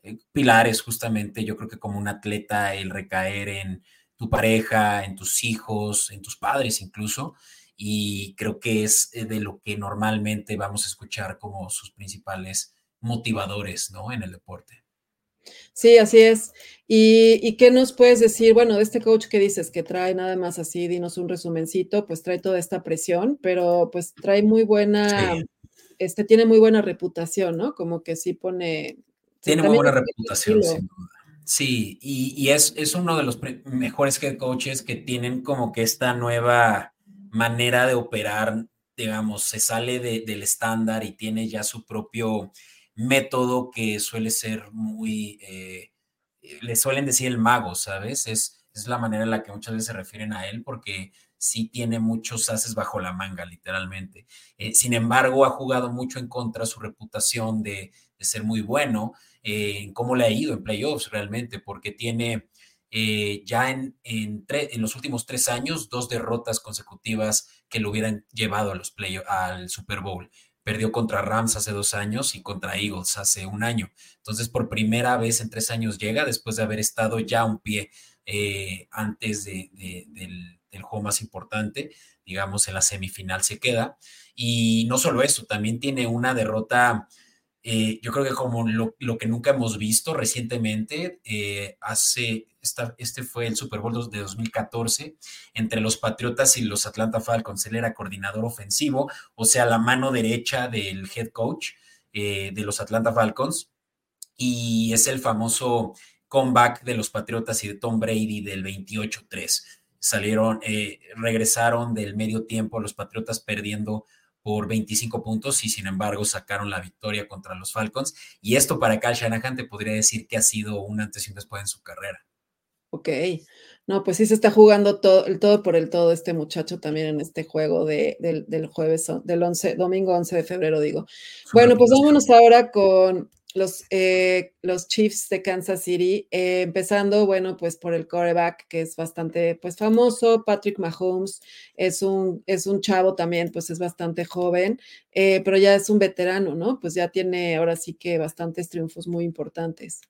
eh, pilares justamente, yo creo que como un atleta, el recaer en tu pareja, en tus hijos, en tus padres incluso, y creo que es eh, de lo que normalmente vamos a escuchar como sus principales motivadores, ¿no? En el deporte. Sí, así es. ¿Y, ¿Y, qué nos puedes decir? Bueno, de este coach que dices que trae nada más así, dinos un resumencito, pues trae toda esta presión, pero pues trae muy buena, sí. este tiene muy buena reputación, ¿no? Como que sí pone. Tiene muy buena reputación, sin duda. Sí, y, y es, es, uno de los mejores head coaches que tienen como que esta nueva manera de operar, digamos, se sale de, del estándar y tiene ya su propio método que suele ser muy, eh, le suelen decir el mago, ¿sabes? Es, es la manera en la que muchas veces se refieren a él porque sí tiene muchos haces bajo la manga, literalmente. Eh, sin embargo, ha jugado mucho en contra su reputación de, de ser muy bueno, eh, cómo le ha ido en playoffs realmente, porque tiene eh, ya en, en, en, los últimos tres años dos derrotas consecutivas que lo hubieran llevado a los play al Super Bowl perdió contra Rams hace dos años y contra Eagles hace un año. Entonces, por primera vez en tres años llega después de haber estado ya un pie antes del, del juego más importante, digamos, en la semifinal se queda. Y no solo eso, también tiene una derrota eh, yo creo que como lo, que nunca hemos visto recientemente, eh, hace, esta, este fue el Super Bowl de 2014, entre los Patriotas y los Atlanta Falcons, él era coordinador ofensivo, o sea, la mano derecha del head coach eh, de los Atlanta Falcons, y es el famoso comeback de los Patriotas y de Tom Brady del 28-3. Salieron, regresaron del medio tiempo los Patriotas perdiendo por 25 puntos y sin embargo sacaron la victoria contra los Falcons. Y esto para Kyle Shanahan te podría decir que ha sido un antes y un después en su carrera. Ok, no, pues sí se está jugando todo, el todo por el todo este muchacho también en este juego de, del, jueves, del 11, domingo 11 de febrero, digo. Bueno, pues vámonos ahora con los, eh, los Chiefs de Kansas City, eh, empezando, bueno, pues por el quarterback, que es bastante, pues famoso, Patrick Mahomes, es un, es un chavo también, pues es bastante joven, eh, pero ya es un veterano, ¿no? Pues ya tiene ahora sí que bastantes triunfos muy importantes.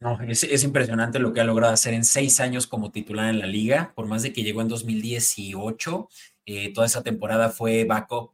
No, es, es, impresionante lo que ha logrado hacer en seis años como titular en la liga, por más de que llegó en 2018, toda esa temporada fue backup,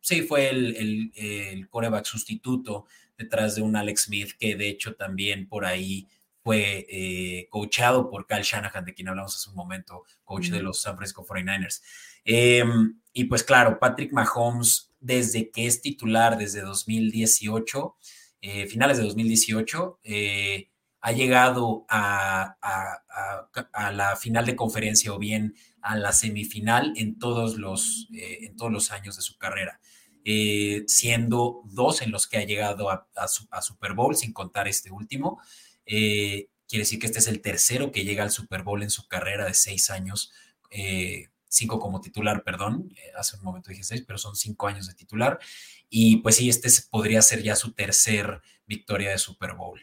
sí, fue el, el, el quarterback sustituto detrás de un Alex Smith que de hecho también por ahí fue eh, coachado por Kyle Shanahan, de quien hablamos hace un momento, coach de los San Francisco 49ers. Em, y pues claro, Patrick Mahomes, desde que es titular, desde 2018, eh, finales de 2018, eh, ha llegado a, a, la final de conferencia o bien a la semifinal en todos los, en todos los años de su carrera. Eh, siendo dos en los que ha llegado a, Super Bowl, sin contar este último. Eh, quiere decir que este es el tercero que llega al Super Bowl en su carrera de seis años, eh, cinco como titular, perdón, hace un momento dije seis, pero son cinco años de titular. Y pues sí, este podría ser ya su tercer victoria de Super Bowl.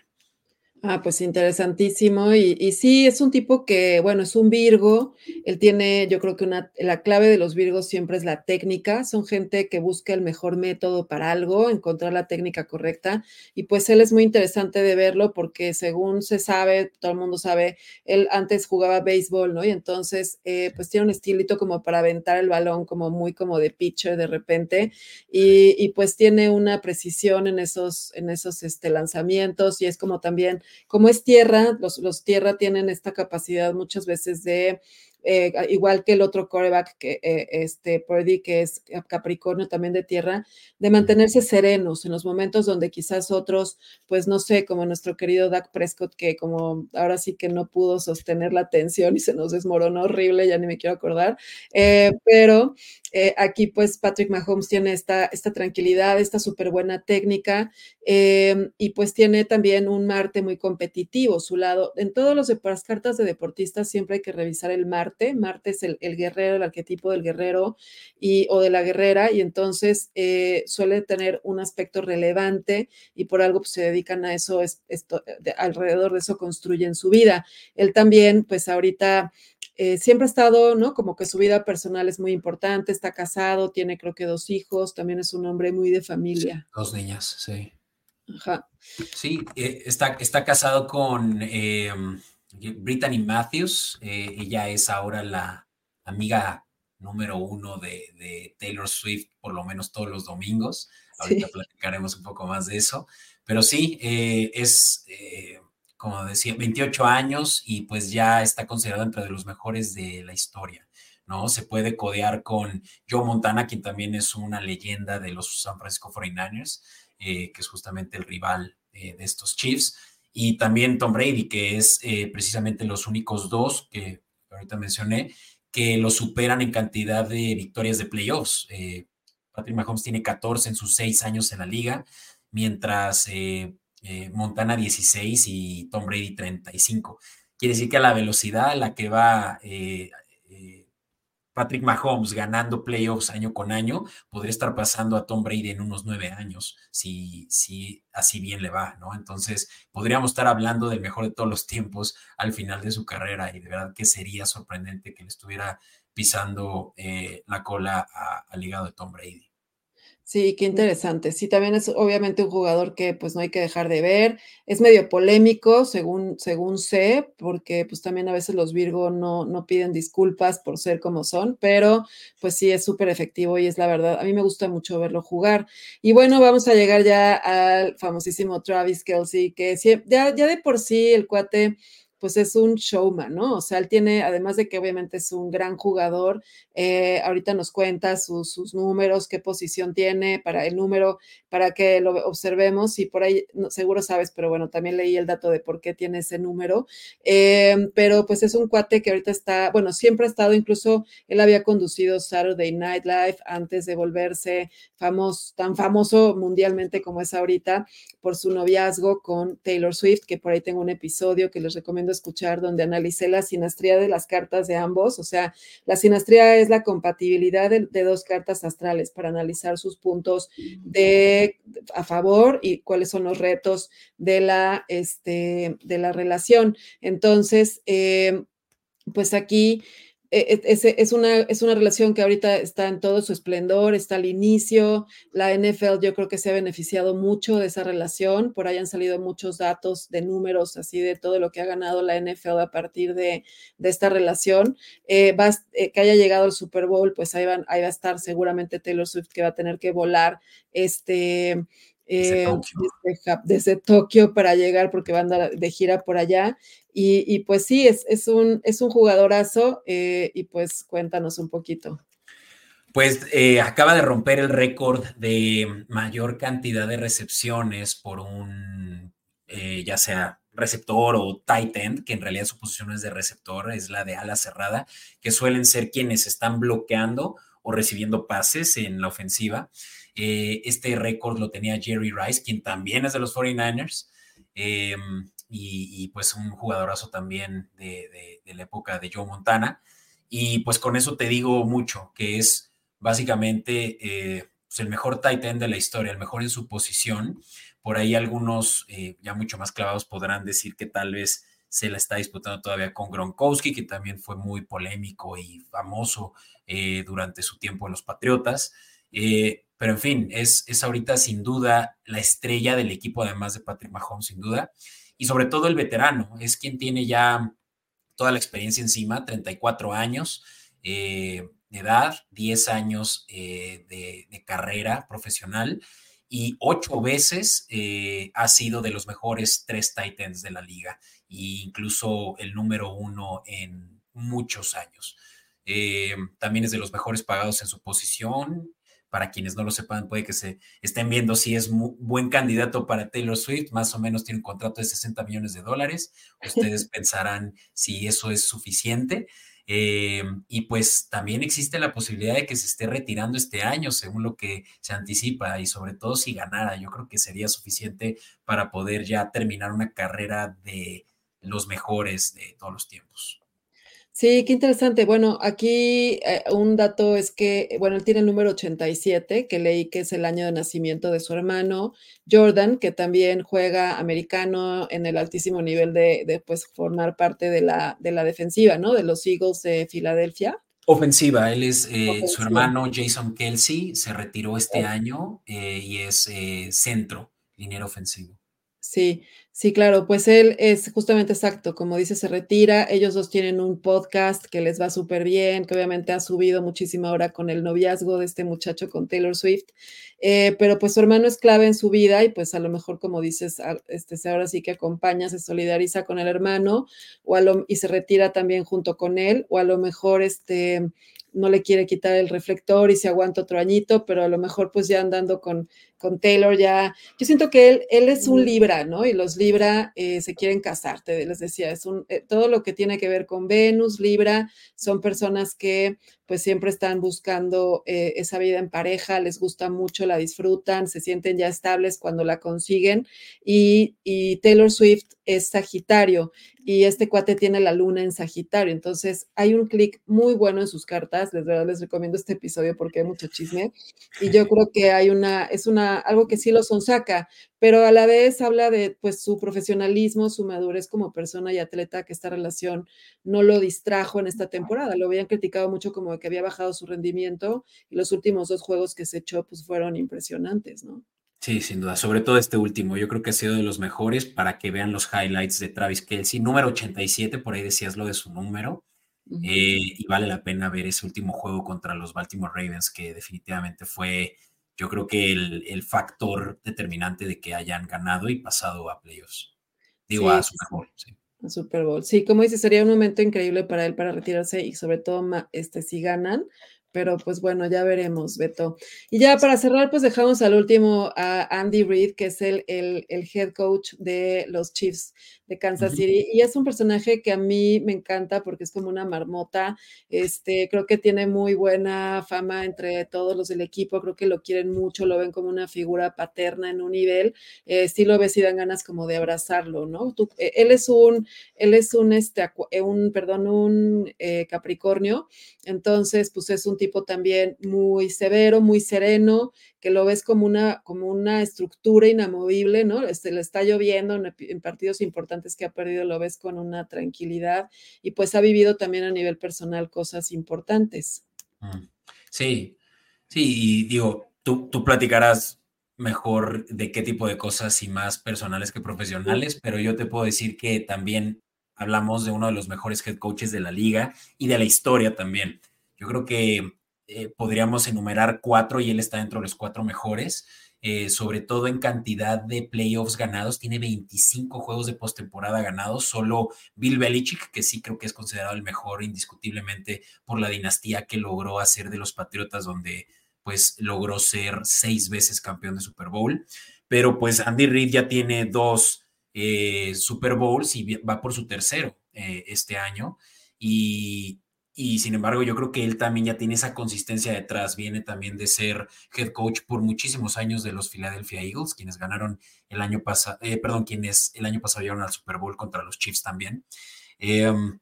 Ah, pues interesantísimo. Y, sí, es un tipo que, bueno, es un Virgo. Él tiene, yo creo que una, la clave de los Virgos siempre es la técnica. Son gente que busca el mejor método para algo, encontrar la técnica correcta. Y pues él es muy interesante de verlo porque según se sabe, todo el mundo sabe, él antes jugaba béisbol, ¿no? Y entonces, eh, pues tiene un estilito como para aventar el balón, como muy como de pitcher de repente. Y, y pues tiene una precisión en esos, en esos este, lanzamientos y es como también como es tierra, los, los tierra tienen esta capacidad muchas veces de eh, igual que el otro coreback, que, eh, este Purdy, que es Capricornio también de tierra, de mantenerse serenos en los momentos donde quizás otros, pues no sé, como nuestro querido Dak Prescott, que como ahora sí que no pudo sostener la tensión y se nos desmoronó horrible, ya ni me quiero acordar, eh, pero aquí pues Patrick Mahomes tiene esta, esta tranquilidad, esta súper buena técnica y pues tiene también un Marte muy competitivo, su lado, en todos los las cartas de deportistas siempre hay que revisar el Marte Marte. es el, guerrero, el arquetipo del guerrero y, o de la guerrera, y entonces eh, suele tener un aspecto relevante y por algo pues, se dedican a eso, esto, alrededor de eso construyen su vida. Él también, pues ahorita eh, siempre ha estado, ¿no? Como que su vida personal es muy importante, está casado, tiene creo que dos hijos, también es un hombre muy de familia. dos niñas, sí. Ajá. Sí, eh, está, está casado con Brittany Matthews, eh, ella es ahora la amiga número uno de, Taylor Swift, por lo menos todos los domingos. Ahorita platicaremos un poco más de eso. Pero sí, eh, es, eh, como decía, 28 años y pues ya está considerado entre los mejores de la historia. ¿no? Se puede codear con Joe Montana, quien también es una leyenda de los San Francisco 49ers, que es justamente el rival de estos Chiefs y también Tom Brady, que es eh, precisamente los únicos dos que ahorita mencioné, que lo superan en cantidad de victorias de playoffs. Eh, Patrick Mahomes tiene 14 en sus seis años en la liga, mientras eh, Montana 16 y Tom Brady 35. Quiere decir que a la velocidad a la que va Patrick Mahomes ganando playoffs año con año, podría estar pasando a Tom Brady en unos nueve años, si, si así bien le va, ¿no? Entonces, podríamos estar hablando del mejor de todos los tiempos al final de su carrera y de verdad que sería sorprendente que le estuviera pisando eh, la cola al hígado de Tom Brady. Sí, qué interesante. Sí, también es obviamente un jugador que pues no hay que dejar de ver. Es medio polémico, según, según sé, porque pues también a veces los Virgo no, no piden disculpas por ser como son, pero pues sí es súper efectivo y es la verdad. A mí me gusta mucho verlo jugar. Y bueno, vamos a llegar ya al famosísimo Travis Kelsey, que ya, ya de por sí el cuate pues es un showman, ¿no? O sea, él tiene, además de que obviamente es un gran jugador, eh, ahorita nos cuenta sus, números, qué posición tiene para el número, para que lo observemos y por ahí seguro sabes, pero bueno, también leí el dato de por qué tiene ese número, eh, pero pues es un cuate que ahorita está, bueno, siempre ha estado, incluso él había conducido Saturday Night Live antes de volverse famoso, tan famoso mundialmente como es ahorita por su noviazgo con Taylor Swift, que por ahí tengo un episodio que les recomiendo escuchar donde analicé la sinastría de las cartas de ambos. O sea, la sinastría es la compatibilidad de, dos cartas astrales para analizar sus puntos de a favor y cuáles son los retos de la, este, de la relación. Entonces, eh, pues aquí e, e, es, una, es una relación que ahorita está en todo su esplendor, está al inicio. La NFL yo creo que se ha beneficiado mucho de esa relación. Por ahí han salido muchos datos de números, así de todo lo que ha ganado la NFL a partir de, esta relación. Eh, eh, que haya llegado el Super Bowl, pues ahí, van, ahí va a estar seguramente Taylor Swift que va a tener que volar este desde, eh, desde, Tokio para llegar porque van de gira por allá. Y, pues sí, es, es, un, es un jugadorazo eh, y pues cuéntanos un poquito. Pues eh, acaba de romper el récord de mayor cantidad de recepciones por un, ya sea receptor o tight end, que en realidad su posición es de receptor, es la de ala cerrada, que suelen ser quienes están bloqueando o recibiendo pases en la ofensiva. Eh, este récord lo tenía Jerry Rice, quien también es de los 49ers. Eh, y, pues un jugadorazo también de, la época de Joe Montana. Y pues con eso te digo mucho, que es básicamente eh, pues, el mejor tight end de la historia, el mejor en su posición. Por ahí algunos ya mucho más clavados podrán decir que tal vez se la está disputando todavía con Gronkowski, que también fue muy polémico y famoso durante su tiempo en los Patriotas. Pero en fin, es, es ahorita sin duda la estrella del equipo, además de Patrick Mahomes, sin duda. Y sobre todo el veterano, es quien tiene ya toda la experiencia encima, 34 años eh, de edad, 10 años eh, de, carrera profesional y ocho veces eh, ha sido de los mejores tres Titans de la liga e incluso el número uno en muchos años. también es de los mejores pagados en su posición, para quienes no lo sepan, puede que se estén viendo si es buen candidato para Taylor Swift, más o menos tiene un contrato de 60 millones de dólares. Ustedes pensarán si eso es suficiente. Eh, y pues también existe la posibilidad de que se esté retirando este año, según lo que se anticipa, y sobre todo si ganara, yo creo que sería suficiente para poder ya terminar una carrera de los mejores de todos los tiempos. Sí, qué interesante. Bueno, aquí eh, un dato es que, bueno, él tiene el número 87, que leí que es el año de nacimiento de su hermano, Jordan, que también juega americano en el altísimo nivel de, pues, formar parte de la, de la defensiva, ¿no? De los Eagles de Filadelfia. Ofensiva, él es eh, su hermano Jason Kelsey, se retiró este año eh, y es centro, liniero ofensivo. Sí, sí, claro, pues él es justamente exacto, como dice, se retira, ellos dos tienen un podcast que les va súper bien, que obviamente ha subido muchísimo ahora con el noviazgo de este muchacho con Taylor Swift, eh, pero pues su hermano es clave en su vida y pues a lo mejor, como dices, este, ahora sí que acompaña, se solidariza con el hermano o a lo, y se retira también junto con él, o a lo mejor este no le quiere quitar el reflector y se aguanta otro añito, pero a lo mejor pues ya andando con, con Taylor ya, yo siento que él, él es un Libra, ¿no? Y los Libra eh, se quieren casar, te les decía, es un, eh, todo lo que tiene que ver con Venus, Libra, son personas que pues siempre están buscando eh, esa vida en pareja, les gusta mucho, la disfrutan, se sienten ya estables cuando la consiguen y, y Taylor Swift es Sagitario y este cuate tiene la luna en Sagitario. Entonces, hay un clic muy bueno en sus cartas. Les, les recomiendo este episodio porque hay mucho chisme. Y yo creo que hay una, es una una, algo que sí lo sonsaca, pero a la vez habla de pues su profesionalismo, su madurez como persona y atleta, que esta relación no lo distrajo en esta temporada. Lo habían criticado mucho como que había bajado su rendimiento y los últimos dos juegos que se echó pues fueron impresionantes, ¿no? Sí, sin duda, sobre todo este último, yo creo que ha sido de los mejores para que vean los highlights de Travis Kelsey, número 87, por ahí decías lo de su número, eh, y vale la pena ver ese último juego contra los Baltimore Ravens, que definitivamente fue, yo creo que el, factor determinante de que hayan ganado y pasado a playoffs. Digo, a Super Bowl. Sí. A Super Bowl. Sí, como dices, sería un momento increíble para él para retirarse y sobre todo este, si ganan, pero pues bueno, ya veremos, Beto. Y ya para cerrar, pues dejamos al último a Andy Reid, que es el, el, el head coach de los Chiefs de Kansas City. Y es un personaje que a mí me encanta porque es como una marmota. Este, creo que tiene muy buena fama entre todos los del equipo. Creo que lo quieren mucho, lo ven como una figura paterna en un nivel. Eh, sí lo ves y dan ganas como de abrazarlo, ¿no? Eh, él es un, él es un, este, eh, un perdón, un Capricornio. Entonces, pues es un tipo también muy severo, muy sereno, que lo ves como una, como una estructura inamovible, ¿no? Este, le está lloviendo en, partidos importantes que ha perdido, lo ves con una tranquilidad y pues ha vivido también a nivel personal cosas importantes. Mm. Sí, sí, y digo, tú, tú platicarás mejor de qué tipo de cosas y más personales que profesionales, pero yo te puedo decir que también hablamos de uno de los mejores head coaches de la liga y de la historia también. Yo creo que eh, podríamos enumerar cuatro y él está dentro de los cuatro mejores. Eh, sobre todo en cantidad de playoffs ganados, tiene 25 juegos de postemporada ganados, solo Bill Belichick, que sí creo que es considerado el mejor indiscutiblemente por la dinastía que logró hacer de los Patriotas, donde pues logró ser seis veces campeón de Super Bowl, pero pues Andy Reid ya tiene dos eh, Super Bowls y va por su tercero este año, y, y sin embargo yo creo que él también ya tiene esa consistencia detrás, viene también de ser head coach por muchísimos años de los Philadelphia Eagles, quienes ganaron el año pasado, eh, perdón, quienes el año pasado llegaron al Super Bowl contra los Chiefs también. Em,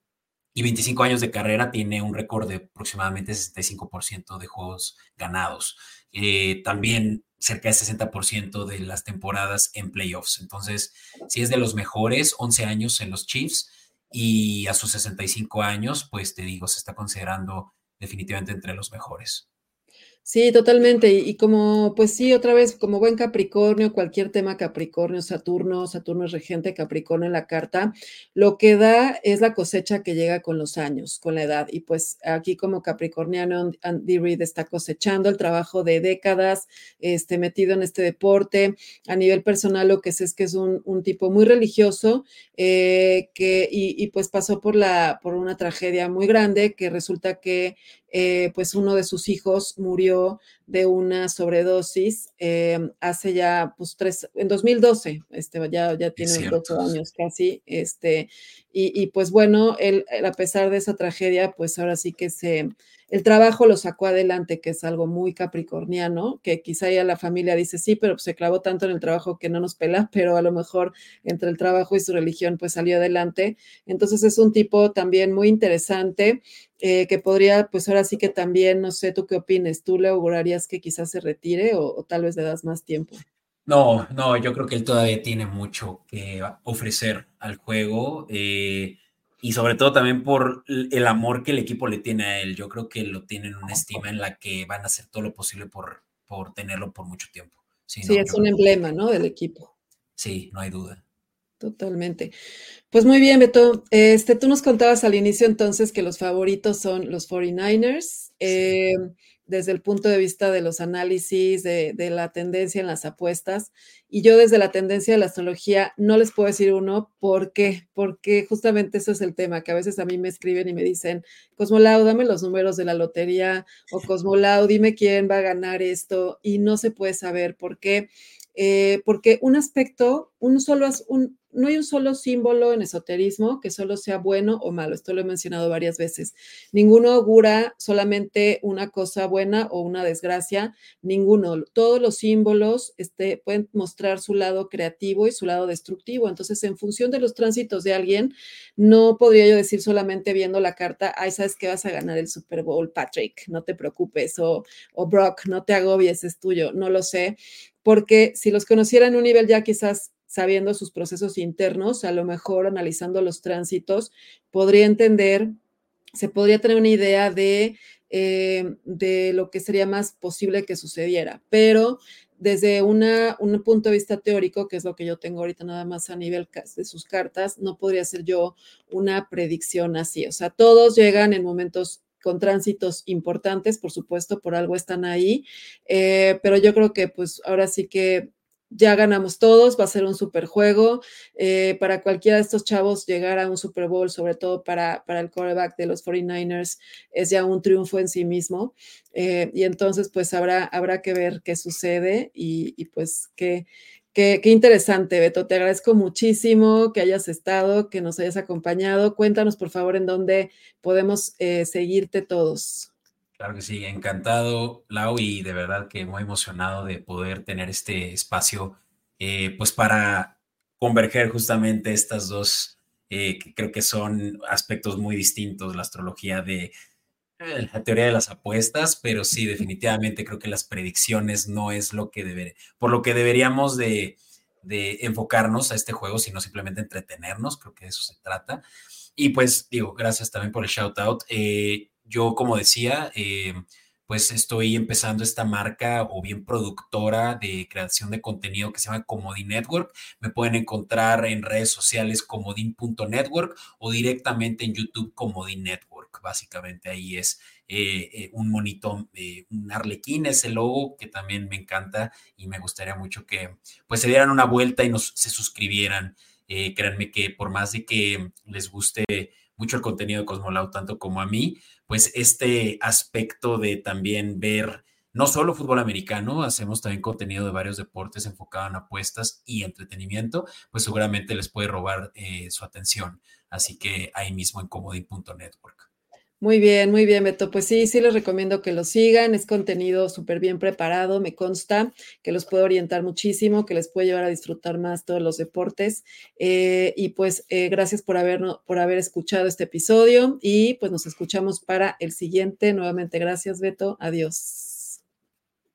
y 25 años de carrera, tiene un récord de aproximadamente 65% de juegos ganados. Eh, también cerca de 60% de las temporadas en playoffs. Entonces, si es de los mejores, 11 años en los Chiefs y a sus 65 años, pues te digo, se está considerando definitivamente entre los mejores. Sí, totalmente. Y, como, pues sí, otra vez, como buen Capricornio, cualquier tema Capricornio, Saturno, Saturno es regente Capricornio en la carta, lo que da es la cosecha que llega con los años, con la edad. Y pues aquí como Capricorniano, Andy Reid está cosechando el trabajo de décadas, este, metido en este deporte. A nivel personal, lo que sé es que es un, tipo muy religioso, eh, que, y, pues pasó por, la, por una tragedia muy grande, que resulta que eh, pues uno de sus hijos murió de una sobredosis eh, hace ya, pues tres, en 2012, este, ya, ya tiene 12 años casi, este, y, pues bueno, él, a pesar de esa tragedia, pues ahora sí que se, el trabajo lo sacó adelante, que es algo muy capricorniano, que quizá ya la familia dice, sí, pero se clavó tanto en el trabajo que no nos pela, pero a lo mejor entre el trabajo y su religión, pues salió adelante. Entonces es un tipo también muy interesante, eh, que podría, pues ahora sí que también, no sé, ¿tú qué opines? ¿Tú le augurarías que quizás se retire o tal vez le das más tiempo? No, no, yo creo que él todavía tiene mucho que ofrecer al juego eh, y sobre todo también por el amor que el equipo le tiene a él. Yo creo que lo tienen una estima en la que van a hacer todo lo posible por, por tenerlo por mucho tiempo. Sí, es un emblema, ¿no? Del equipo. Sí, no hay duda. Totalmente. Pues muy bien, Beto. Este, tú nos contabas al inicio entonces que los favoritos son los 49ers. Eh, desde el punto de vista de los análisis, de, la tendencia en las apuestas. Y yo desde la tendencia de la astrología no les puedo decir uno, ¿por qué? Porque justamente eso es el tema, que a veces a mí me escriben y me dicen, Cosmolau, dame los números de la lotería, o Cosmolau, dime quién va a ganar esto, y no se puede saber por qué. Eh, porque un aspecto, un solo, no hay un solo símbolo en esoterismo que solo sea bueno o malo. Esto lo he mencionado varias veces. Ninguno augura solamente una cosa buena o una desgracia. Ninguno. Todos los símbolos este, pueden mostrar su lado creativo y su lado destructivo. Entonces, en función de los tránsitos de alguien, no podría yo decir solamente viendo la carta, ay, sabes que vas a ganar el Super Bowl, Patrick, no te preocupes, o, o Brock, no te agobies, es tuyo. No lo sé porque si los conociera en un nivel ya quizás sabiendo sus procesos internos, a lo mejor analizando los tránsitos, podría entender, se podría tener una idea de, eh, de lo que sería más posible que sucediera, pero desde una, un punto de vista teórico, que es lo que yo tengo ahorita nada más a nivel de sus cartas, no podría ser yo una predicción así. O sea, todos llegan en momentos con tránsitos importantes, por supuesto, por algo están ahí, eh, pero yo creo que pues ahora sí que ya ganamos todos, va a ser un super juego. Eh, para cualquiera de estos chavos llegar a un Super Bowl, sobre todo para, para el quarterback de los 49ers, es ya un triunfo en sí mismo. Eh, y entonces, pues habrá, habrá que ver qué sucede y, y pues qué, Qué, interesante, Beto. Te agradezco muchísimo que hayas estado, que nos hayas acompañado. Cuéntanos, por favor, en dónde podemos eh, seguirte todos. Claro que sí, encantado, Lau, y de verdad que muy emocionado de poder tener este espacio, eh, pues para converger justamente estas dos, eh, que creo que son aspectos muy distintos, la astrología de la teoría de las apuestas, pero sí, definitivamente creo que las predicciones no es lo que por lo que deberíamos de, enfocarnos a este juego, sino simplemente entretenernos, creo que de eso se trata. Y pues digo, gracias también por el shout out. Eh, yo, como decía, eh, pues estoy empezando esta marca o bien productora de creación de contenido que se llama Comodín Network. Me pueden encontrar en redes sociales comodín.network o directamente en YouTube Comodín Network. Básicamente ahí es eh, eh, un monito, eh, un arlequín, ese logo que también me encanta y me gustaría mucho que pues se dieran una vuelta y nos, se suscribieran. créanme que por más de que les guste mucho el contenido de Cosmolau, tanto como a mí, pues este aspecto de también ver no solo fútbol americano, hacemos también contenido de varios deportes enfocado en apuestas y entretenimiento, pues seguramente les puede robar eh, su atención. Así que ahí mismo en comodín.network. Muy bien, muy bien, Beto. Pues sí, sí les recomiendo que lo sigan. Es contenido súper bien preparado, me consta que los puede orientar muchísimo, que les puede llevar a disfrutar más todos los deportes. Eh, y pues eh, gracias por, haber, por haber escuchado este episodio y pues nos escuchamos para el siguiente. Nuevamente, gracias, Beto. Adiós.